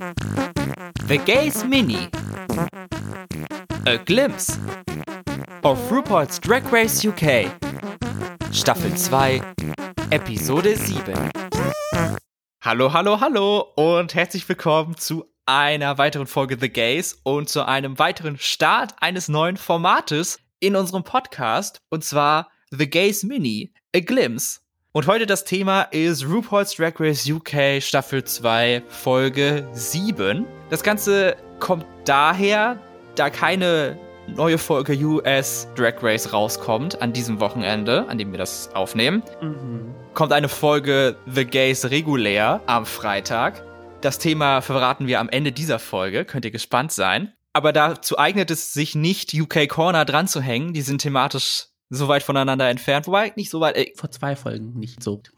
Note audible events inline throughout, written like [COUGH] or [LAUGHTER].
The Gays Mini. A Glimpse of RuPaul's Drag Race UK. Staffel 2, Episode 7. Hallo, hallo, hallo und herzlich willkommen zu einer weiteren Folge The Gays und zu einem weiteren Start eines neuen Formates in unserem Podcast und zwar The Gays Mini, A Glimpse und heute das Thema ist RuPaul's Drag Race UK Staffel 2 Folge 7. Das Ganze kommt daher, da keine neue Folge US Drag Race rauskommt an diesem Wochenende, an dem wir das aufnehmen. Mhm. Kommt eine Folge The Gays regulär am Freitag. Das Thema verraten wir am Ende dieser Folge, könnt ihr gespannt sein. Aber dazu eignet es sich nicht, UK Corner dran zu hängen. Die sind thematisch so weit voneinander entfernt. Wobei, nicht so weit. Ey. Vor zwei Folgen nicht so. [LAUGHS]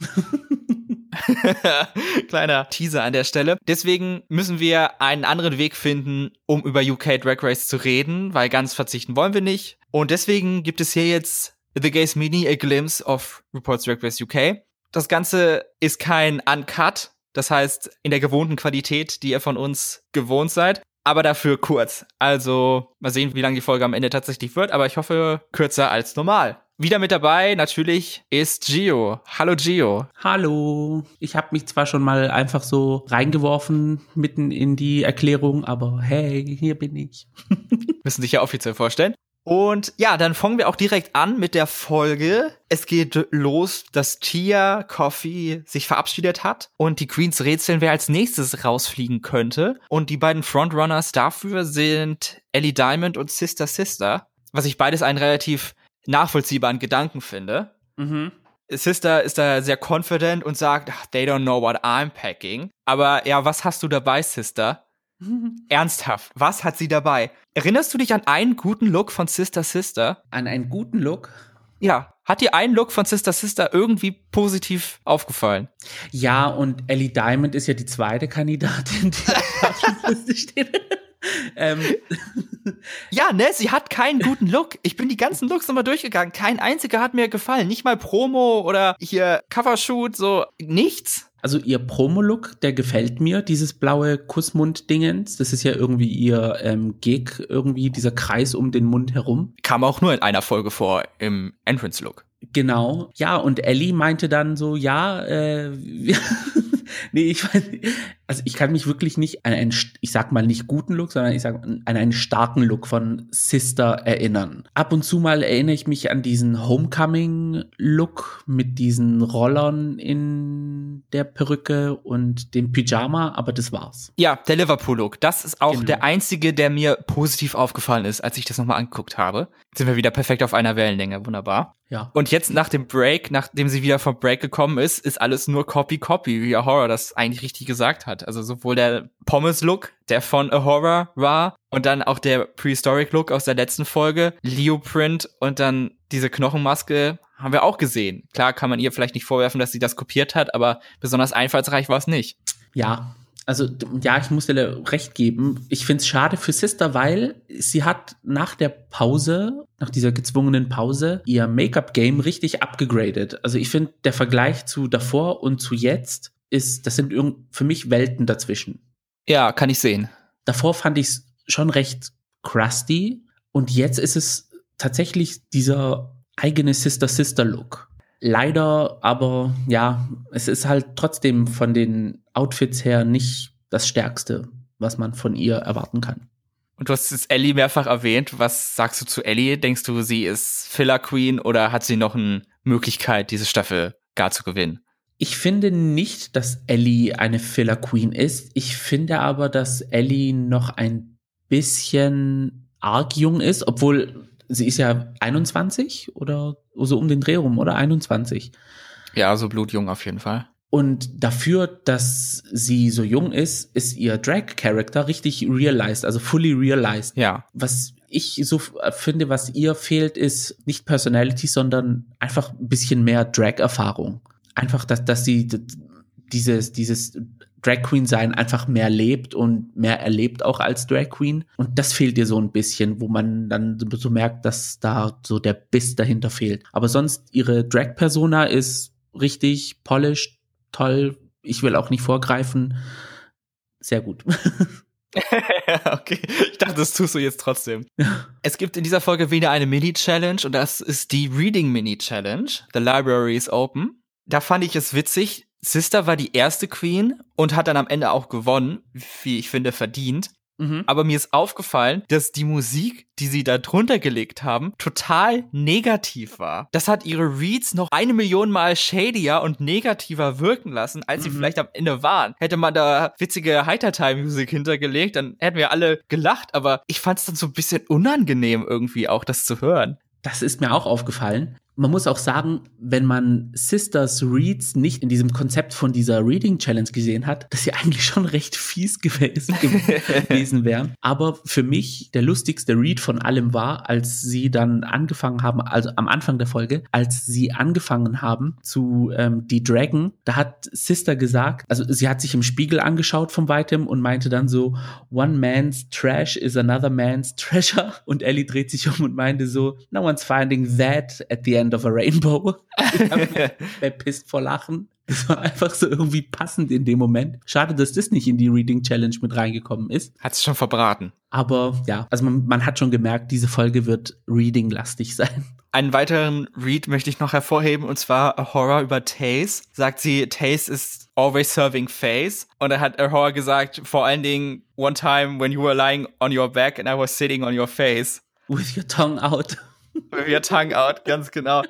Kleiner Teaser an der Stelle. Deswegen müssen wir einen anderen Weg finden, um über UK Drag Race zu reden, weil ganz verzichten wollen wir nicht. Und deswegen gibt es hier jetzt The Gays Mini, A Glimpse of Reports Drag Race UK. Das Ganze ist kein Uncut, das heißt in der gewohnten Qualität, die ihr von uns gewohnt seid, aber dafür kurz. Also mal sehen, wie lange die Folge am Ende tatsächlich wird, aber ich hoffe kürzer als normal. Wieder mit dabei natürlich ist Gio. Hallo Gio. Hallo. Ich habe mich zwar schon mal einfach so reingeworfen mitten in die Erklärung, aber hey, hier bin ich. [LAUGHS] Müssen sich ja offiziell vorstellen. Und ja, dann fangen wir auch direkt an mit der Folge. Es geht los, dass Tia Coffee sich verabschiedet hat und die Queens rätseln, wer als nächstes rausfliegen könnte. Und die beiden Frontrunners dafür sind Ellie Diamond und Sister Sister, was ich beides einen relativ nachvollziehbaren Gedanken finde. Mhm. Sister ist da sehr confident und sagt, they don't know what I'm packing. Aber ja, was hast du dabei, Sister? Ernsthaft, was hat sie dabei? Erinnerst du dich an einen guten Look von Sister Sister? An einen guten Look? Ja. Hat dir ein Look von Sister Sister irgendwie positiv aufgefallen? Ja, und Ellie Diamond ist ja die zweite Kandidatin, die auf der steht. ähm. Ja, ne, sie hat keinen guten Look. Ich bin die ganzen Looks nochmal durchgegangen. Kein einziger hat mir gefallen. Nicht mal Promo oder hier Covershoot, so nichts. Also ihr Promo-Look, der gefällt mir, dieses blaue Kussmund-Dingens. Das ist ja irgendwie ihr ähm, Gig, irgendwie dieser Kreis um den Mund herum. Kam auch nur in einer Folge vor im Entrance-Look. Genau. Ja, und Ellie meinte dann so, ja, äh, [LAUGHS] nee, ich weiß, also ich kann mich wirklich nicht an einen, ich sag mal nicht guten Look, sondern ich sag an einen starken Look von Sister erinnern. Ab und zu mal erinnere ich mich an diesen Homecoming-Look mit diesen Rollern in der Perücke und dem Pyjama, aber das war's. Ja, der Liverpool-Look. Das ist auch genau. der einzige, der mir positiv aufgefallen ist, als ich das nochmal angeguckt habe. Jetzt sind wir wieder perfekt auf einer Wellenlänge. Wunderbar. Ja. Und jetzt nach dem Break, nachdem sie wieder vom Break gekommen ist, ist alles nur Copy Copy, wie Horror das eigentlich richtig gesagt hat. Also sowohl der Pommes-Look, der von A Horror war, und dann auch der Prehistoric-Look aus der letzten Folge, Leo-Print und dann diese Knochenmaske haben wir auch gesehen. Klar kann man ihr vielleicht nicht vorwerfen, dass sie das kopiert hat, aber besonders einfallsreich war es nicht. Ja, also ja, ich muss dir recht geben. Ich finde es schade für Sister, weil sie hat nach der Pause, nach dieser gezwungenen Pause, ihr Make-up-Game richtig abgegradet. Also ich finde, der Vergleich zu davor und zu jetzt ist, das sind für mich Welten dazwischen. Ja, kann ich sehen. Davor fand ich es schon recht crusty und jetzt ist es tatsächlich dieser eigene Sister-Sister-Look. Leider, aber ja, es ist halt trotzdem von den Outfits her nicht das Stärkste, was man von ihr erwarten kann. Und du hast jetzt Ellie mehrfach erwähnt. Was sagst du zu Ellie? Denkst du, sie ist Filler Queen oder hat sie noch eine Möglichkeit, diese Staffel gar zu gewinnen? Ich finde nicht, dass Ellie eine Filler Queen ist. Ich finde aber, dass Ellie noch ein bisschen arg jung ist, obwohl sie ist ja 21 oder so um den Dreh rum, oder 21. Ja, so blutjung auf jeden Fall. Und dafür, dass sie so jung ist, ist ihr Drag-Character richtig realized, also fully realized. Ja. Was ich so finde, was ihr fehlt, ist nicht Personality, sondern einfach ein bisschen mehr Drag-Erfahrung. Einfach, dass, dass sie dieses, dieses Drag Queen sein einfach mehr lebt und mehr erlebt auch als Drag Queen. Und das fehlt ihr so ein bisschen, wo man dann so merkt, dass da so der Biss dahinter fehlt. Aber sonst ihre Drag Persona ist richtig polished, toll. Ich will auch nicht vorgreifen. sehr gut. [LAUGHS] [LAUGHS] okay, ich dachte, das tust du jetzt trotzdem. es gibt in dieser Folge wieder eine Mini-Challenge und das ist die Reading Mini-Challenge. The Library is Open. Da fand ich es witzig. Sister war die erste Queen und hat dann am Ende auch gewonnen, wie ich finde, verdient. Mhm. Aber mir ist aufgefallen, dass die Musik, die sie da drunter gelegt haben, total negativ war. Das hat ihre Reads noch eine Million Mal shadier und negativer wirken lassen, als mhm. sie vielleicht am Ende waren. Hätte man da witzige Heitertime-Musik hintergelegt, dann hätten wir alle gelacht, aber ich fand es dann so ein bisschen unangenehm irgendwie auch, das zu hören. Das ist mir auch aufgefallen man muss auch sagen, wenn man Sisters Reads nicht in diesem Konzept von dieser Reading Challenge gesehen hat, dass sie eigentlich schon recht fies gewesen, [LAUGHS] gewesen wären. Aber für mich der lustigste Read von allem war, als sie dann angefangen haben, also am Anfang der Folge, als sie angefangen haben zu ähm, die Dragon, da hat Sister gesagt, also sie hat sich im Spiegel angeschaut von weitem und meinte dann so, one man's trash is another man's treasure. Und Ellie dreht sich um und meinte so, no one's finding that at the end End of a Rainbow. [LAUGHS] Ich habe bepisst vor Lachen. Es war einfach so irgendwie passend in dem Moment. Schade, dass das nicht in die Reading Challenge mit reingekommen ist. Hat es schon verbraten. Aber ja, also man, man hat schon gemerkt, diese Folge wird Reading-lastig [LAUGHS] sein. Einen weiteren Read möchte ich noch hervorheben, und zwar A Horror über Taze. Sagt sie, Taze ist always serving face. Und da hat A Horror gesagt, vor allen Dingen, one time when you were lying on your back and I was sitting on your face. With your tongue out. Wir Tongue Out, ganz genau.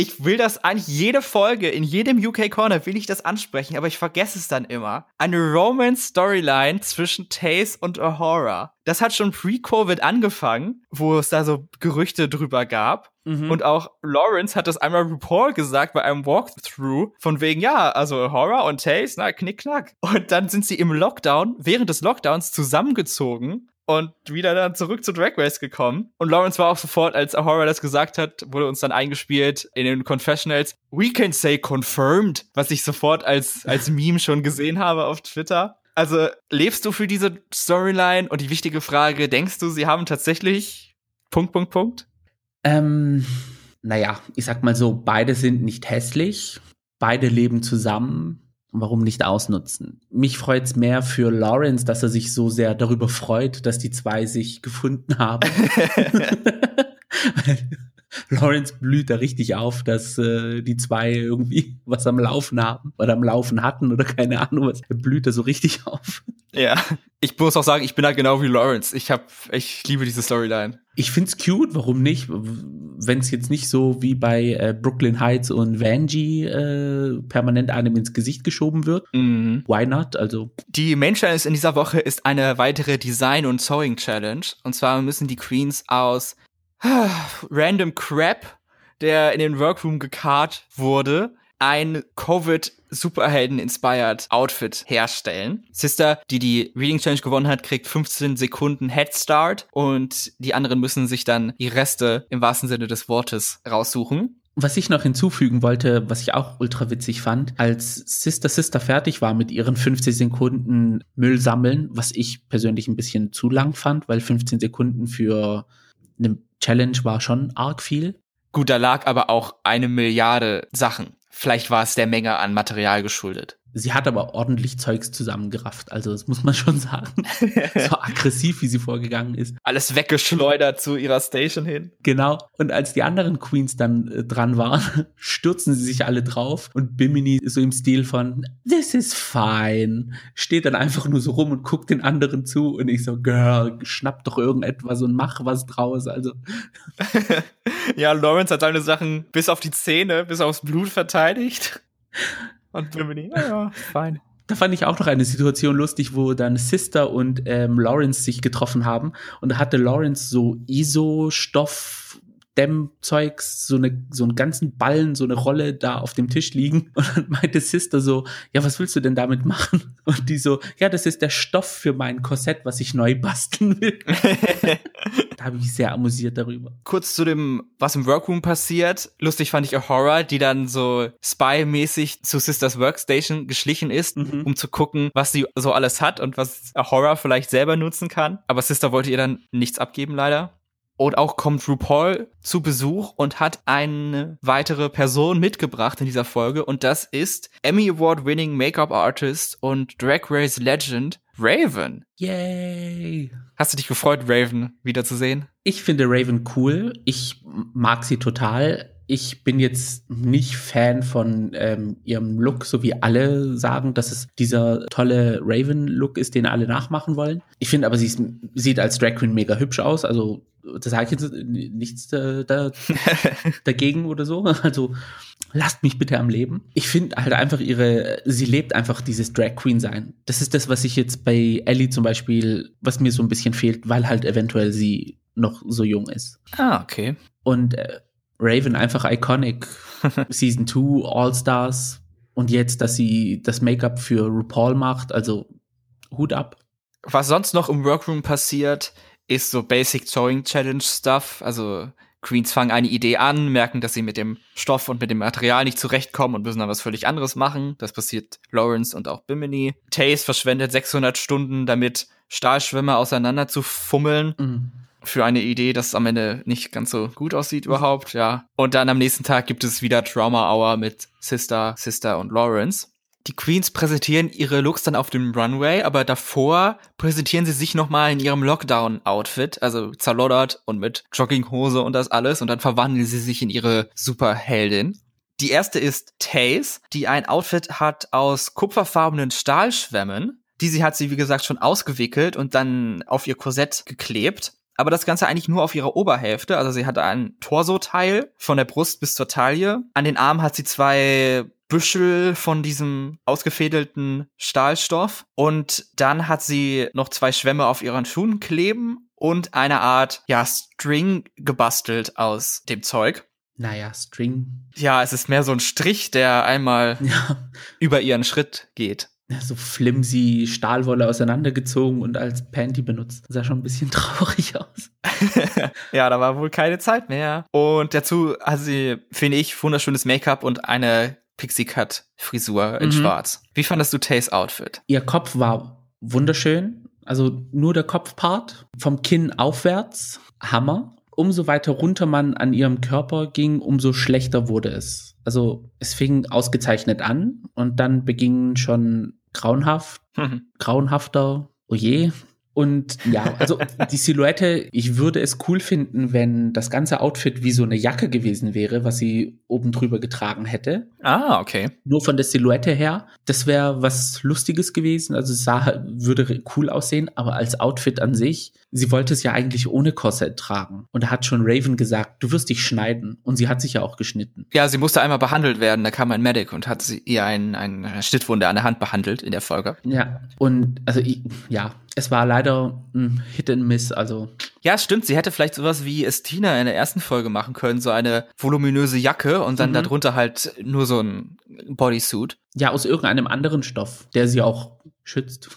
Ich will das eigentlich jede Folge, in jedem UK Corner will ich das ansprechen, aber ich vergesse es dann immer. Eine Romance-Storyline zwischen Taze und Ahura. Das hat schon pre-Covid angefangen, wo es da so Gerüchte drüber gab. Mhm. Und auch Lawrence hat das einmal RuPaul gesagt bei einem Walkthrough von wegen, ja, also Ahura und Taze, na, knickknack. Und dann sind sie im Lockdown, während des Lockdowns zusammengezogen und wieder dann zurück zu Drag Race gekommen. Und Lawrence war auch sofort, als Ahura das gesagt hat, wurde uns dann eingespielt in den Confessionals. We can say confirmed, was ich sofort als, als [LAUGHS] Meme schon gesehen habe auf Twitter. Also lebst du für diese Storyline? Und die wichtige Frage, denkst du, sie haben tatsächlich Punkt, Punkt, Punkt? Ähm, naja, ich sag mal so, beide sind nicht hässlich. Beide leben zusammen warum nicht ausnutzen? Mich freut's mehr für Lawrence, dass er sich so sehr darüber freut, dass die zwei sich gefunden haben. [LAUGHS] [LAUGHS] [LAUGHS] Lawrence blüht da richtig auf, dass äh, die zwei irgendwie [LAUGHS] was am Laufen haben oder am Laufen hatten oder keine Ahnung was. Er blüht da so richtig [LAUGHS] auf. Ja, ich muss auch sagen, ich bin halt genau wie Lawrence. Ich hab, ich liebe diese Storyline. Ich find's cute, warum nicht? Wenn es jetzt nicht so wie bei äh, Brooklyn Heights und Vanjie äh, permanent einem ins Gesicht geschoben wird. Mhm. Why not? Also die Main Challenge in dieser Woche ist eine weitere Design- und Sewing Challenge. Und zwar müssen die Queens aus [SIGHS] random Crap, der in den Workroom gekarrt wurde, ein Covid-Superhelden-inspired Outfit herstellen. Sister, die die Reading Challenge gewonnen hat, kriegt 15 Sekunden Head Start und die anderen müssen sich dann die Reste im wahrsten Sinne des Wortes raussuchen. Was ich noch hinzufügen wollte, was ich auch ultra witzig fand, als Sister Sister fertig war mit ihren 15 Sekunden Müll sammeln, was ich persönlich ein bisschen zu lang fand, weil 15 Sekunden für eine Challenge war schon arg viel. Gut, da lag aber auch eine Milliarde Sachen. Vielleicht war es der Menge an Material geschuldet. Sie hat aber ordentlich Zeugs zusammengerafft, also das muss man schon sagen. [LAUGHS] so aggressiv, wie sie vorgegangen ist. Alles weggeschleudert zu ihrer Station hin. Genau. Und als die anderen Queens dann äh, dran waren, [LAUGHS] stürzen sie sich alle drauf und Bimini so im Stil von This is fine steht dann einfach nur so rum und guckt den anderen zu und ich so Girl, schnapp doch irgendetwas und mach was draus. Also [LAUGHS] ja, Lawrence hat seine Sachen bis auf die Zähne, bis aufs Blut verteidigt. Und Bimini, ja, ja, fein. Da fand ich auch noch eine Situation lustig, wo dann Sister und ähm, Lawrence sich getroffen haben. Und da hatte Lawrence so ISO-Stoff Dämmzeugs, so, eine, so einen ganzen Ballen, so eine Rolle da auf dem Tisch liegen. [LAUGHS] Und dann meinte Sister so, ja, was willst du denn damit machen? [LAUGHS] Und die so, ja, das ist der Stoff für mein Korsett, was ich neu basteln will. [LAUGHS] da habe ich mich sehr amüsiert darüber. Kurz zu dem, was im Workroom passiert. Lustig fand ich auch Horror, die dann so Spy-mäßig zu Sisters Workstation geschlichen ist, mhm. um zu gucken, was sie so alles hat und was Horror vielleicht selber nutzen kann. Aber Sister wollte ihr dann nichts abgeben, leider. Und auch kommt RuPaul zu Besuch und hat eine weitere Person mitgebracht in dieser Folge. Und das ist Emmy Award Winning Make-up Artist und Drag Race Legend Raven. Yay! Hast du dich gefreut, Raven wiederzusehen? Ich finde Raven cool. Ich mag sie total. Ich bin jetzt nicht Fan von ähm, ihrem Look, so wie alle sagen, dass es dieser tolle Raven-Look ist, den alle nachmachen wollen. Ich finde aber, sie ist, sieht als Drag Queen mega hübsch aus. Also, das sage ich jetzt nichts da, da, [LAUGHS] dagegen oder so. Also, lasst mich bitte am Leben. Ich finde halt einfach ihre, sie lebt einfach dieses Drag Queen sein. Das ist das, was ich jetzt bei Ellie zum Beispiel, was mir so ein bisschen fehlt, weil halt eventuell sie noch so jung ist. Ah, okay. Und äh, Raven einfach iconic. [LAUGHS] Season 2, All-Stars. Und jetzt, dass sie das Make-up für RuPaul macht, also Hut ab. Was sonst noch im Workroom passiert, ist so Basic Sewing Challenge Stuff. Also Queens fangen eine Idee an, merken, dass sie mit dem Stoff und mit dem Material nicht zurechtkommen und müssen dann was völlig anderes machen. Das passiert Lawrence und auch Bimini. Taze verschwendet 600 Stunden damit, Stahlschwimmer auseinander zu fummeln. Mhm für eine Idee, das am Ende nicht ganz so gut aussieht überhaupt, ja. Und dann am nächsten Tag gibt es wieder Trauma Hour mit Sister, Sister und Lawrence. Die Queens präsentieren ihre Looks dann auf dem Runway, aber davor präsentieren sie sich nochmal in ihrem Lockdown-Outfit, also zerloddert und mit Jogginghose und das alles, und dann verwandeln sie sich in ihre Superheldin. Die erste ist Taze, die ein Outfit hat aus kupferfarbenen Stahlschwämmen. Diese hat sie, wie gesagt, schon ausgewickelt und dann auf ihr Korsett geklebt aber das Ganze eigentlich nur auf ihrer Oberhälfte. Also sie hat ein Torso-Teil von der Brust bis zur Taille. An den Armen hat sie zwei Büschel von diesem ausgefädelten Stahlstoff. Und dann hat sie noch zwei Schwämme auf ihren Schuhen kleben und eine Art, ja, String gebastelt aus dem Zeug. Naja, String. Ja, es ist mehr so ein Strich, der einmal [LAUGHS] ja. über ihren Schritt geht so flimsy Stahlwolle auseinandergezogen und als Panty benutzt. Das sah schon ein bisschen [LAUGHS] traurig aus. [LAUGHS] ja, da war wohl keine Zeit mehr. Und dazu hat sie, finde ich, wunderschönes Make-up und eine Pixie-Cut-Frisur in mhm. schwarz. Wie fandest du Tays Outfit? Ihr Kopf war wunderschön. Also nur der Kopfpart. Vom Kinn aufwärts. Hammer. Umso weiter runter man an ihrem Körper ging, umso schlechter wurde es. Also es fing ausgezeichnet an und dann begingen schon grauenhaft, mhm. grauenhafter, oje, und ja, also [LAUGHS] die Silhouette, ich würde es cool finden, wenn das ganze Outfit wie so eine Jacke gewesen wäre, was sie oben drüber getragen hätte. Ah, okay. Nur von der Silhouette her. Das wäre was Lustiges gewesen. Also es sah, würde cool aussehen, aber als Outfit an sich, sie wollte es ja eigentlich ohne Korsett tragen. Und da hat schon Raven gesagt, du wirst dich schneiden. Und sie hat sich ja auch geschnitten. Ja, sie musste einmal behandelt werden. Da kam ein Medic und hat sie ihr einen, eine Schnittwunde an der Hand behandelt in der Folge. Ja, und also ich, ja, es war leider ein Hit and Miss, also. Ja, stimmt. Sie hätte vielleicht sowas wie Estina in der ersten Folge machen können, so eine voluminöse Jacke und dann mhm. darunter halt nur so ein Bodysuit. Ja, aus irgendeinem anderen Stoff, der sie auch schützt.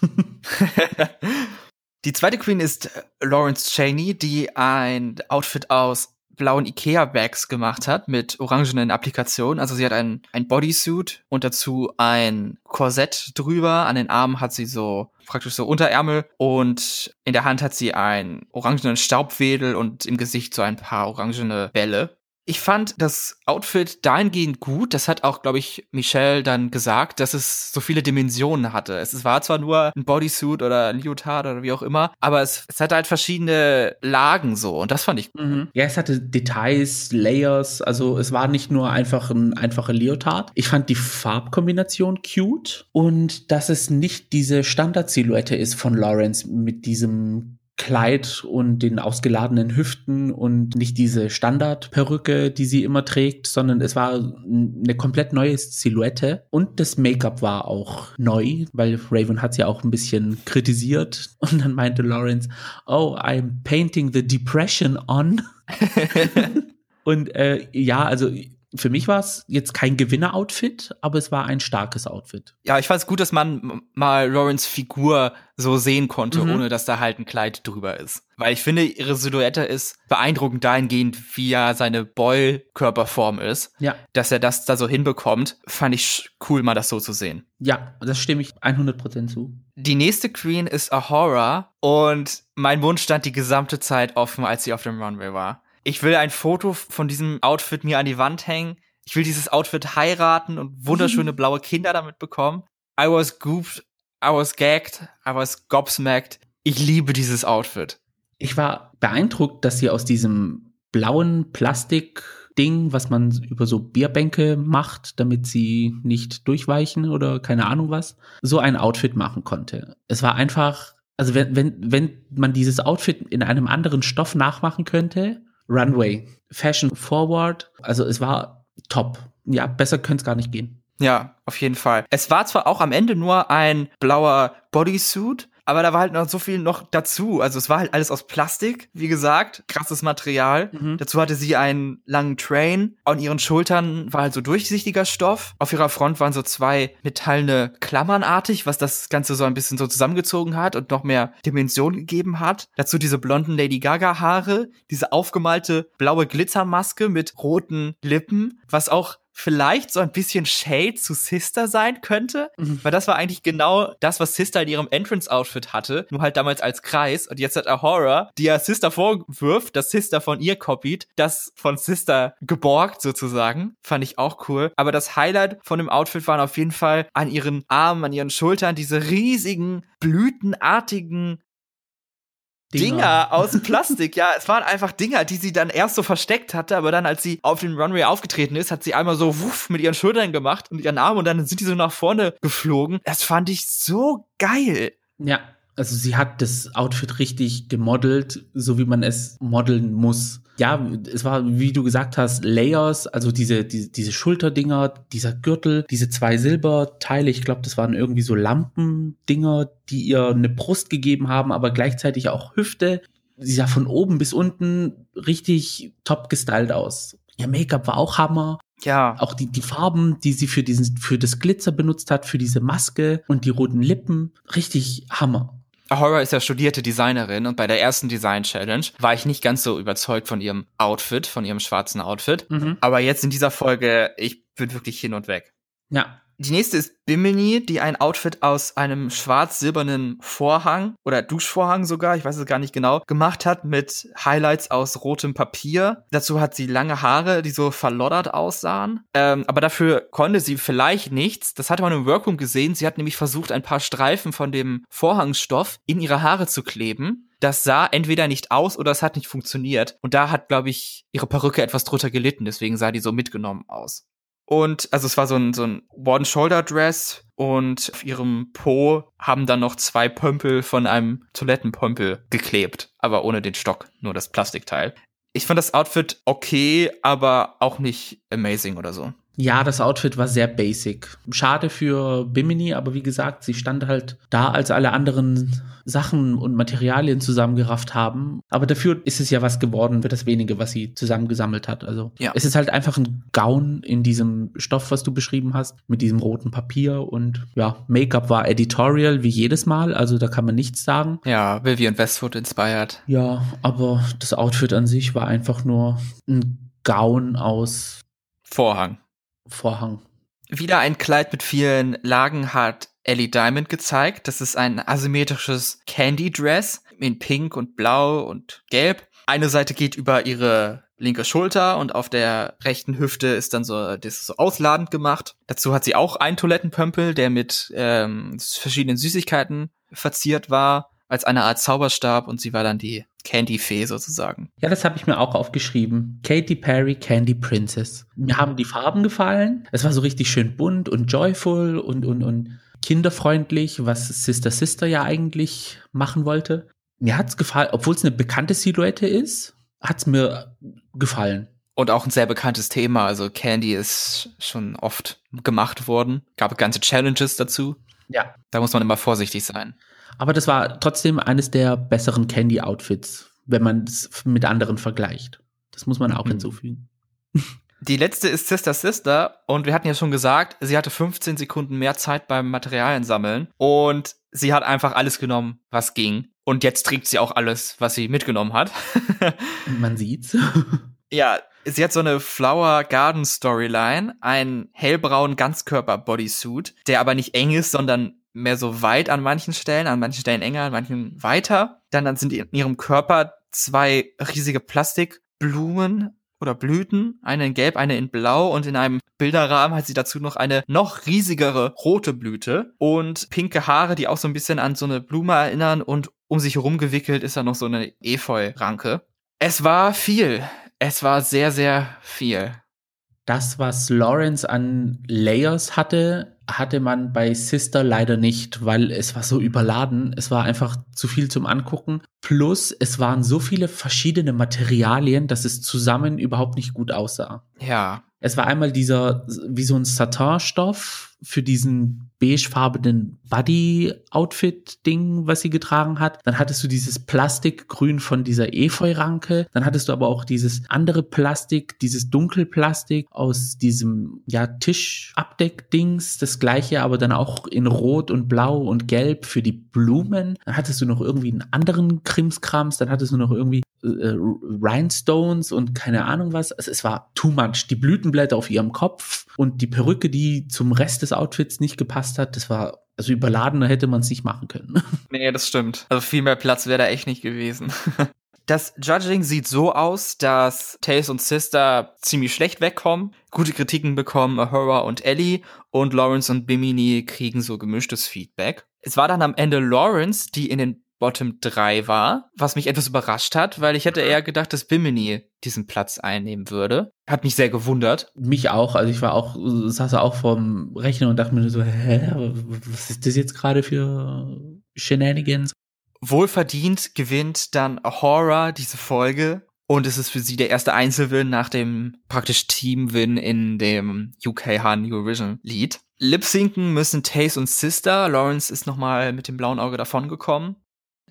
[LAUGHS] die zweite Queen ist Lawrence Cheney, die ein Outfit aus blauen Ikea-Bags gemacht hat mit orangenen Applikationen. Also sie hat ein, ein Bodysuit und dazu ein Korsett drüber. An den Armen hat sie so praktisch so Unterärmel und in der Hand hat sie einen orangenen Staubwedel und im Gesicht so ein paar orangene Bälle. Ich fand das Outfit dahingehend gut. Das hat auch, glaube ich, Michelle dann gesagt, dass es so viele Dimensionen hatte. Es war zwar nur ein Bodysuit oder ein Leotard oder wie auch immer, aber es, es hatte halt verschiedene Lagen so und das fand ich. Mhm. Ja, es hatte Details, Layers. Also es war nicht nur einfach ein einfacher Leotard. Ich fand die Farbkombination cute und dass es nicht diese Standard-Silhouette ist von Lawrence mit diesem Kleid und den ausgeladenen Hüften und nicht diese Standardperücke, die sie immer trägt, sondern es war eine komplett neue Silhouette und das Make-up war auch neu, weil Raven hat sie ja auch ein bisschen kritisiert [LAUGHS] und dann meinte Lawrence, oh, I'm painting the depression on. [LAUGHS] und äh, ja, also für mich war es jetzt kein Gewinner-Outfit, aber es war ein starkes Outfit. Ja, ich fand es gut, dass man mal Lawrence Figur so sehen konnte, mhm. ohne dass da halt ein Kleid drüber ist. Weil ich finde, ihre Silhouette ist beeindruckend dahingehend, wie ja seine Boy-Körperform ist. Ja. Dass er das da so hinbekommt, fand ich cool, mal das so zu sehen. Ja, das stimme ich 100% zu. Die nächste Queen ist Ahura und mein Mund stand die gesamte Zeit offen, als sie auf dem Runway war. Ich will ein Foto von diesem Outfit mir an die Wand hängen. Ich will dieses Outfit heiraten und wunderschöne [LAUGHS] blaue Kinder damit bekommen. I was gooped I was gagged, I was gobsmacked. Ich liebe dieses Outfit. Ich war beeindruckt, dass sie aus diesem blauen Plastikding, was man über so Bierbänke macht, damit sie nicht durchweichen oder keine Ahnung was, so ein Outfit machen konnte. Es war einfach, also wenn, wenn, wenn man dieses Outfit in einem anderen Stoff nachmachen könnte, Runway, Fashion Forward, also es war top. Ja, besser könnte es gar nicht gehen. Ja, auf jeden Fall. Es war zwar auch am Ende nur ein blauer Bodysuit, aber da war halt noch so viel noch dazu. Also es war halt alles aus Plastik, wie gesagt, krasses Material. Mhm. Dazu hatte sie einen langen Train. An ihren Schultern war halt so durchsichtiger Stoff. Auf ihrer Front waren so zwei metallene Klammernartig, was das Ganze so ein bisschen so zusammengezogen hat und noch mehr Dimension gegeben hat. Dazu diese blonden Lady Gaga Haare, diese aufgemalte blaue Glitzermaske mit roten Lippen, was auch vielleicht so ein bisschen Shade zu Sister sein könnte, mhm. weil das war eigentlich genau das, was Sister in ihrem Entrance-Outfit hatte, nur halt damals als Kreis. Und jetzt hat Ahura, die ja Sister vorwirft, dass Sister von ihr kopiert, das von Sister geborgt sozusagen. Fand ich auch cool. Aber das Highlight von dem Outfit waren auf jeden Fall an ihren Armen, an ihren Schultern diese riesigen, blütenartigen Dinger. Dinger aus Plastik, ja, es waren einfach Dinger, die sie dann erst so versteckt hatte, aber dann, als sie auf den Runway aufgetreten ist, hat sie einmal so wuff mit ihren Schultern gemacht und ihren Armen und dann sind die so nach vorne geflogen. Das fand ich so geil. Ja, also sie hat das Outfit richtig gemodelt, so wie man es modeln muss. Ja, es war, wie du gesagt hast, Layers, also diese, diese, diese Schulterdinger, dieser Gürtel, diese zwei Silberteile, ich glaube, das waren irgendwie so Lampendinger, die ihr eine Brust gegeben haben, aber gleichzeitig auch Hüfte. Sie sah von oben bis unten richtig top gestylt aus. Ihr Make-up war auch Hammer. Ja. Auch die, die Farben, die sie für diesen, für das Glitzer benutzt hat, für diese Maske und die roten Lippen. Richtig Hammer. Horror ist ja studierte Designerin und bei der ersten Design Challenge war ich nicht ganz so überzeugt von ihrem Outfit, von ihrem schwarzen Outfit. Mhm. Aber jetzt in dieser Folge, ich bin wirklich hin und weg. Ja, die nächste ist Bimini, die ein Outfit aus einem schwarz-silbernen Vorhang oder Duschvorhang sogar, ich weiß es gar nicht genau, gemacht hat mit Highlights aus rotem Papier. Dazu hat sie lange Haare, die so verloddert aussahen. Ähm, aber dafür konnte sie vielleicht nichts. Das hatte man im Workroom gesehen. Sie hat nämlich versucht, ein paar Streifen von dem Vorhangstoff in ihre Haare zu kleben das sah entweder nicht aus oder es hat nicht funktioniert. Und da hat, glaube ich, ihre Perücke etwas drunter gelitten, deswegen sah die so mitgenommen aus. Und also es war so ein, so ein One-Shoulder-Dress und auf ihrem Po haben dann noch zwei Pömpel von einem Toilettenpömpel geklebt, aber ohne den Stock, nur das Plastikteil. Ich fand das Outfit okay, aber auch nicht amazing oder so. Ja, das Outfit war sehr basic. Schade für Bimini, aber wie gesagt, sie stand halt da, als alle anderen Sachen und Materialien zusammengerafft haben. Aber dafür ist es ja was geworden für das wenige, was sie zusammengesammelt hat. Also ja. es ist halt einfach ein Gown in diesem Stoff, was du beschrieben hast, mit diesem roten Papier und ja, Make-up war editorial wie jedes Mal, also da kann man nichts sagen. Ja, Vivian Westwood inspired. Ja, aber das Outfit an sich war einfach nur ein Gown aus Vorhang. Vorhang. Wieder ein Kleid mit vielen Lagen hat Ellie Diamond gezeigt. Das ist ein asymmetrisches Candy Dress in Pink und Blau und Gelb. Eine Seite geht über ihre linke Schulter und auf der rechten Hüfte ist dann so, das ist so ausladend gemacht. Dazu hat sie auch einen Toilettenpömpel, der mit ähm, verschiedenen Süßigkeiten verziert war als eine Art Zauberstab und sie war dann die Candy-Fee sozusagen. Ja, das habe ich mir auch aufgeschrieben. Katy Perry Candy Princess. Mir haben die Farben gefallen. Es war so richtig schön bunt und joyful und, und, und kinderfreundlich, was Sister Sister ja eigentlich machen wollte. Mir hat's gefallen, obwohl es eine bekannte Silhouette ist, hat's mir gefallen. Und auch ein sehr bekanntes Thema. Also Candy ist schon oft gemacht worden. Gab ganze Challenges dazu. Ja. Da muss man immer vorsichtig sein. Aber das war trotzdem eines der besseren Candy-Outfits, wenn man es mit anderen vergleicht. Das muss man auch mhm. hinzufügen. Die letzte ist Sister Sister und wir hatten ja schon gesagt, sie hatte 15 Sekunden mehr Zeit beim Materialien sammeln und sie hat einfach alles genommen, was ging. Und jetzt trägt sie auch alles, was sie mitgenommen hat. [LAUGHS] Man sieht's. [LAUGHS] ja, sie hat so eine Flower Garden Storyline, einen hellbraunen Ganzkörper-Bodysuit, der aber nicht eng ist, sondern mehr so weit an manchen Stellen, an manchen Stellen enger, an manchen weiter. Dann, dann sind in ihrem Körper zwei riesige Plastikblumen oder Blüten, eine in Gelb, eine in Blau und in einem Bilderrahmen hat sie dazu noch eine noch riesigere rote Blüte und pinke Haare, die auch so ein bisschen an so eine Blume erinnern und um sich herum gewickelt ist da noch so eine Efeu-Ranke. Es war viel. Es war sehr, sehr viel. Das, was Lawrence an Layers hatte, hatte man bei Sister leider nicht, weil es war so überladen. Es war einfach zu viel zum Angucken. Plus, es waren so viele verschiedene Materialien, dass es zusammen überhaupt nicht gut aussah. Ja. Es war einmal dieser, wie so ein Satin-Stoff für diesen beigefarbenen Buddy-Outfit-Ding, was sie getragen hat. Dann hattest du dieses Plastikgrün von dieser Efeu-Ranke. Dann hattest du aber auch dieses andere Plastik, dieses Dunkelplastik aus diesem, ja, Tischabdeck-Dings. Das gleiche, aber dann auch in Rot und Blau und Gelb für die Blumen. Dann hattest du noch irgendwie einen anderen Krimskrams. Dann hattest du noch irgendwie äh, Rhinestones und keine Ahnung was. Also es war too much. Die Blütenblätter auf ihrem Kopf und die Perücke, die zum Rest des Outfits nicht gepasst hat, das war also überladener hätte man es nicht machen können. [LAUGHS] Nee, das stimmt. Also viel mehr Platz wäre da echt nicht gewesen. [LAUGHS] Das Judging sieht so aus, dass Tails und Sister ziemlich schlecht wegkommen, gute Kritiken bekommen Horror und Ellie und Lawrence und Bimini kriegen so gemischtes Feedback. Es war dann am Ende Lawrence, die in den Bottom 3 war, was mich etwas überrascht hat, weil ich hätte eher gedacht, dass Bimini diesen Platz einnehmen würde. Hat mich sehr gewundert. Mich auch, also ich war auch, saß auch vorm Rechner und dachte mir so, hä, was ist das jetzt gerade für Shenanigans? Wohlverdient gewinnt dann Horror diese Folge und es ist für sie der erste Einzelwin nach dem praktisch Teamwin in dem UK Han Eurovision Lied. Lip-Sinken müssen Taze und Sister. Lawrence ist nochmal mit dem blauen Auge davongekommen.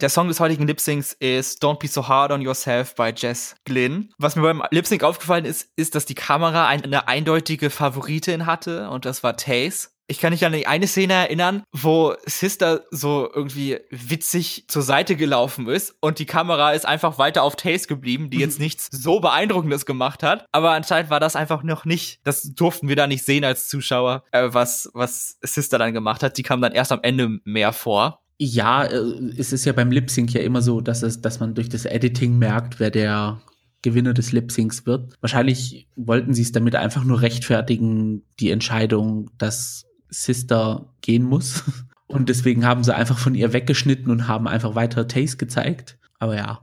Der Song des heutigen Lip-Syncs ist Don't Be So Hard on Yourself by Jess Glynn. Was mir beim Lip-Sync aufgefallen ist, ist, dass die Kamera eine eindeutige Favoritin hatte und das war Taze. Ich kann mich an eine Szene erinnern, wo Sister so irgendwie witzig zur Seite gelaufen ist und die Kamera ist einfach weiter auf Taze geblieben, die jetzt nichts so beeindruckendes gemacht hat. Aber anscheinend war das einfach noch nicht, das durften wir da nicht sehen als Zuschauer, äh, was, was Sister dann gemacht hat. Die kam dann erst am Ende mehr vor. Ja, äh, es ist ja beim Lip Sync ja immer so, dass es, dass man durch das Editing merkt, wer der Gewinner des Lip Syncs wird. Wahrscheinlich wollten sie es damit einfach nur rechtfertigen, die Entscheidung, dass Sister gehen muss. [LAUGHS] Und deswegen haben sie einfach von ihr weggeschnitten und haben einfach weiter Taste gezeigt. Aber ja.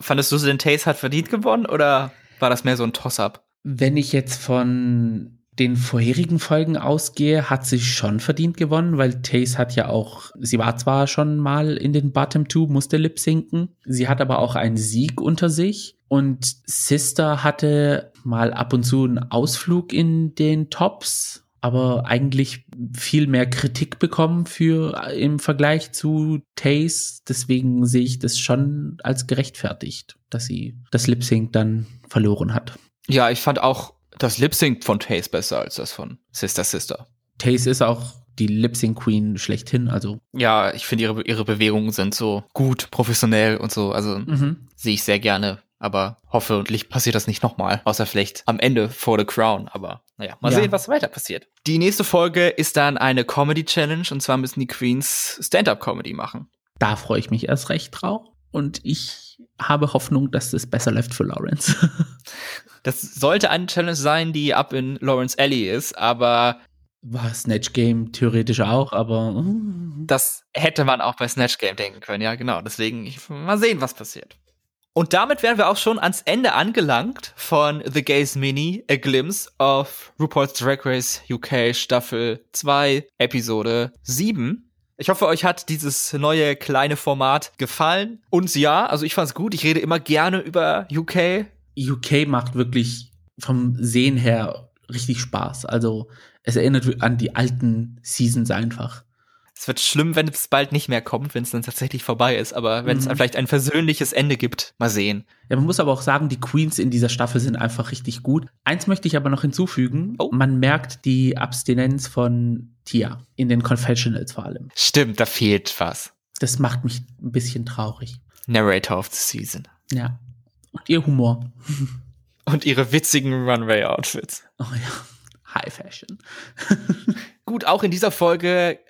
Fandest du, den Taste hat verdient gewonnen oder war das mehr so ein Toss-up? Wenn ich jetzt von den vorherigen Folgen ausgehe, hat sie schon verdient gewonnen, weil Taze hat ja auch, sie war zwar schon mal in den Bottom Two, musste lip sinken, sie hat aber auch einen Sieg unter sich und Sister hatte mal ab und zu einen Ausflug in den Tops, aber eigentlich viel mehr Kritik bekommen für im Vergleich zu Taze. Deswegen sehe ich das schon als gerechtfertigt, dass sie das Lip Sync dann verloren hat. Ja, ich fand auch das Lip Sync von Taze besser als das von Sister Sister. Taze ist auch die Lip Sync Queen schlechthin, also. Ja, ich finde ihre, ihre Bewegungen sind so gut, professionell und so, also mhm. sehe ich sehr gerne. Aber hoffentlich passiert das nicht nochmal, außer vielleicht am Ende vor The Crown. Aber naja, mal ja. sehen, was weiter passiert. Die nächste Folge ist dann eine Comedy Challenge und zwar müssen die Queens Stand-up-Comedy machen. Da freue ich mich erst recht drauf und ich habe Hoffnung, dass das besser läuft für Lawrence. [LAUGHS] Das sollte eine Challenge sein, die ab in Lawrence Alley ist, aber war Snatch Game theoretisch auch, aber uh. das hätte man auch bei Snatch Game denken können, ja, genau. Deswegen ich, mal sehen, was passiert. Und damit wären wir auch schon ans Ende angelangt von The Gays Mini, A Glimpse of RuPaul's Drag Race UK Staffel 2, Episode 7. Ich hoffe, euch hat dieses neue kleine Format gefallen. Und ja, also ich fand's gut. Ich rede immer gerne über UK. UK macht wirklich vom Sehen her richtig Spaß. Also es erinnert an die alten Seasons einfach. Es wird schlimm, wenn es bald nicht mehr kommt, wenn es dann tatsächlich vorbei ist. Aber wenn es mhm. vielleicht ein versöhnliches Ende gibt, mal sehen. Ja, man muss aber auch sagen, die Queens in dieser Staffel sind einfach richtig gut. Eins möchte ich aber noch hinzufügen. Oh. Man merkt die Abstinenz von Tia in den Confessionals vor allem. Stimmt, da fehlt was. Das macht mich ein bisschen traurig. Narrator of the Season. Ja. Und ihr Humor. [LAUGHS] Und ihre witzigen Runway-Outfits. Oh ja. High Fashion. [LAUGHS] Gut, auch in dieser Folge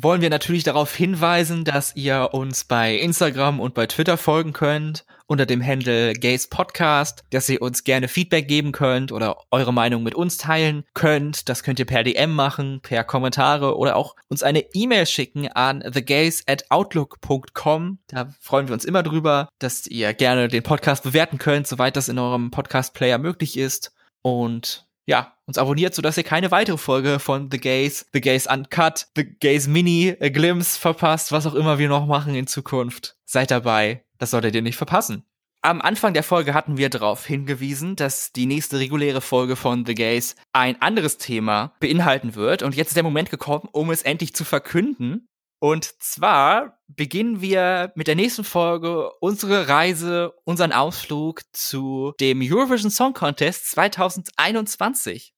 wollen wir natürlich darauf hinweisen, dass ihr uns bei Instagram und bei Twitter folgen könnt unter dem Handle Gays Podcast, dass ihr uns gerne Feedback geben könnt oder eure Meinung mit uns teilen könnt. Das könnt ihr per DM machen, per Kommentare oder auch uns eine E-Mail schicken an thegays at outlook.com. Da freuen wir uns immer drüber, dass ihr gerne den Podcast bewerten könnt, soweit das in eurem Podcast-Player möglich ist. Und ja, uns abonniert, sodass ihr keine weitere Folge von The Gays, The Gays Uncut, The Gays Mini, A Glimpse verpasst, was auch immer wir noch machen in Zukunft. Seid dabei, das solltet ihr nicht verpassen. Am Anfang der Folge hatten wir darauf hingewiesen, dass die nächste reguläre Folge von The Gays ein anderes Thema beinhalten wird. Und jetzt ist der Moment gekommen, um es endlich zu verkünden. Und zwar beginnen wir mit der nächsten Folge unsere Reise, unseren Ausflug zu dem Eurovision Song Contest 2021.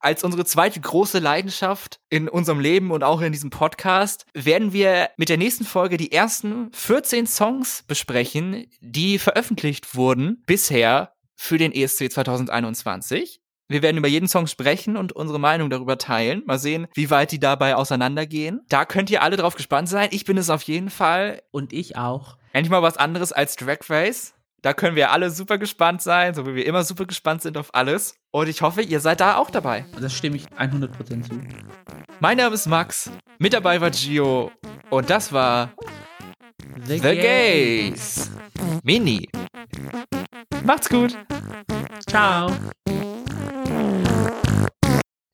Als unsere zweite große Leidenschaft in unserem Leben und auch in diesem Podcast werden wir mit der nächsten Folge die ersten 14 Songs besprechen, die veröffentlicht wurden bisher für den ESC 2021. Wir werden über jeden Song sprechen und unsere Meinung darüber teilen. Mal sehen, wie weit die dabei auseinandergehen. Da könnt ihr alle drauf gespannt sein. Ich bin es auf jeden Fall. Und ich auch. Endlich mal was anderes als Drag Race. Da können wir alle super gespannt sein, so wie wir immer super gespannt sind auf alles. Und ich hoffe, ihr seid da auch dabei. Das stimme ich 100% zu. Mein Name ist Max, mit dabei war Gio und das war The, The Gays. Mini. Macht's gut. Ciao.